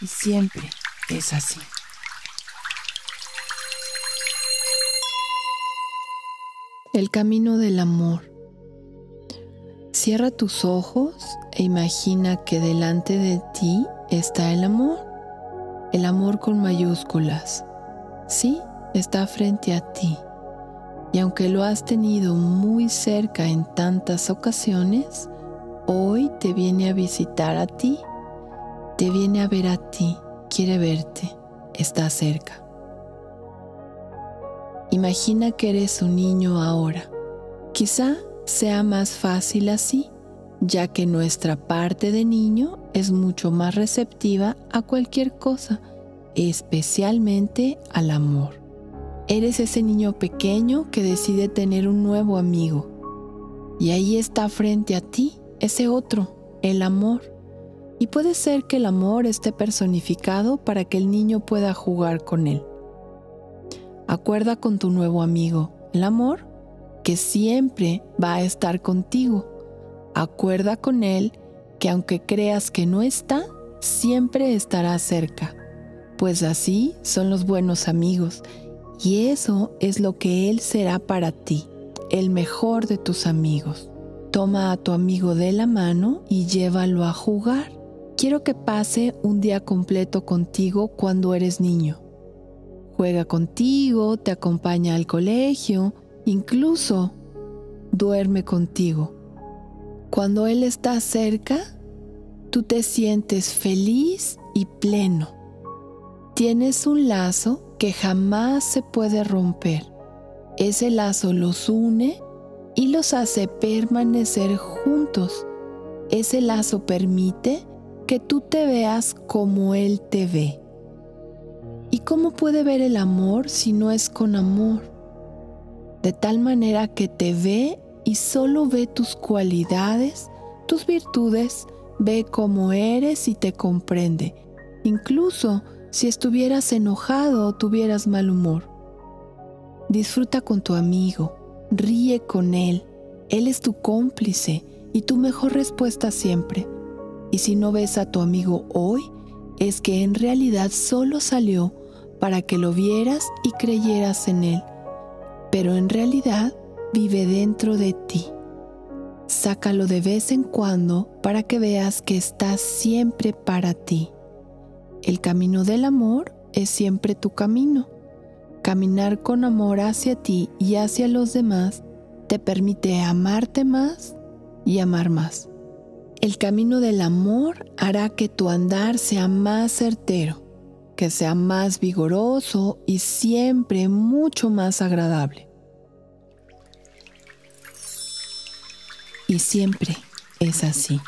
y siempre es así. El camino del amor. Cierra tus ojos e imagina que delante de ti está el amor. El amor con mayúsculas. Sí, está frente a ti. Y aunque lo has tenido muy cerca en tantas ocasiones, hoy te viene a visitar a ti, te viene a ver a ti, quiere verte, está cerca. Imagina que eres un niño ahora. Quizá sea más fácil así, ya que nuestra parte de niño es mucho más receptiva a cualquier cosa, especialmente al amor. Eres ese niño pequeño que decide tener un nuevo amigo. Y ahí está frente a ti ese otro, el amor. Y puede ser que el amor esté personificado para que el niño pueda jugar con él. Acuerda con tu nuevo amigo, el amor, que siempre va a estar contigo. Acuerda con él que aunque creas que no está, siempre estará cerca, pues así son los buenos amigos y eso es lo que Él será para ti, el mejor de tus amigos. Toma a tu amigo de la mano y llévalo a jugar. Quiero que pase un día completo contigo cuando eres niño. Juega contigo, te acompaña al colegio, incluso duerme contigo. Cuando Él está cerca, tú te sientes feliz y pleno. Tienes un lazo que jamás se puede romper. Ese lazo los une y los hace permanecer juntos. Ese lazo permite que tú te veas como Él te ve. ¿Y cómo puede ver el amor si no es con amor? De tal manera que te ve y solo ve tus cualidades, tus virtudes, ve cómo eres y te comprende. Incluso si estuvieras enojado o tuvieras mal humor. Disfruta con tu amigo, ríe con él, él es tu cómplice y tu mejor respuesta siempre. Y si no ves a tu amigo hoy, es que en realidad solo salió para que lo vieras y creyeras en él, pero en realidad vive dentro de ti. Sácalo de vez en cuando para que veas que está siempre para ti. El camino del amor es siempre tu camino. Caminar con amor hacia ti y hacia los demás te permite amarte más y amar más. El camino del amor hará que tu andar sea más certero, que sea más vigoroso y siempre mucho más agradable. Y siempre es así.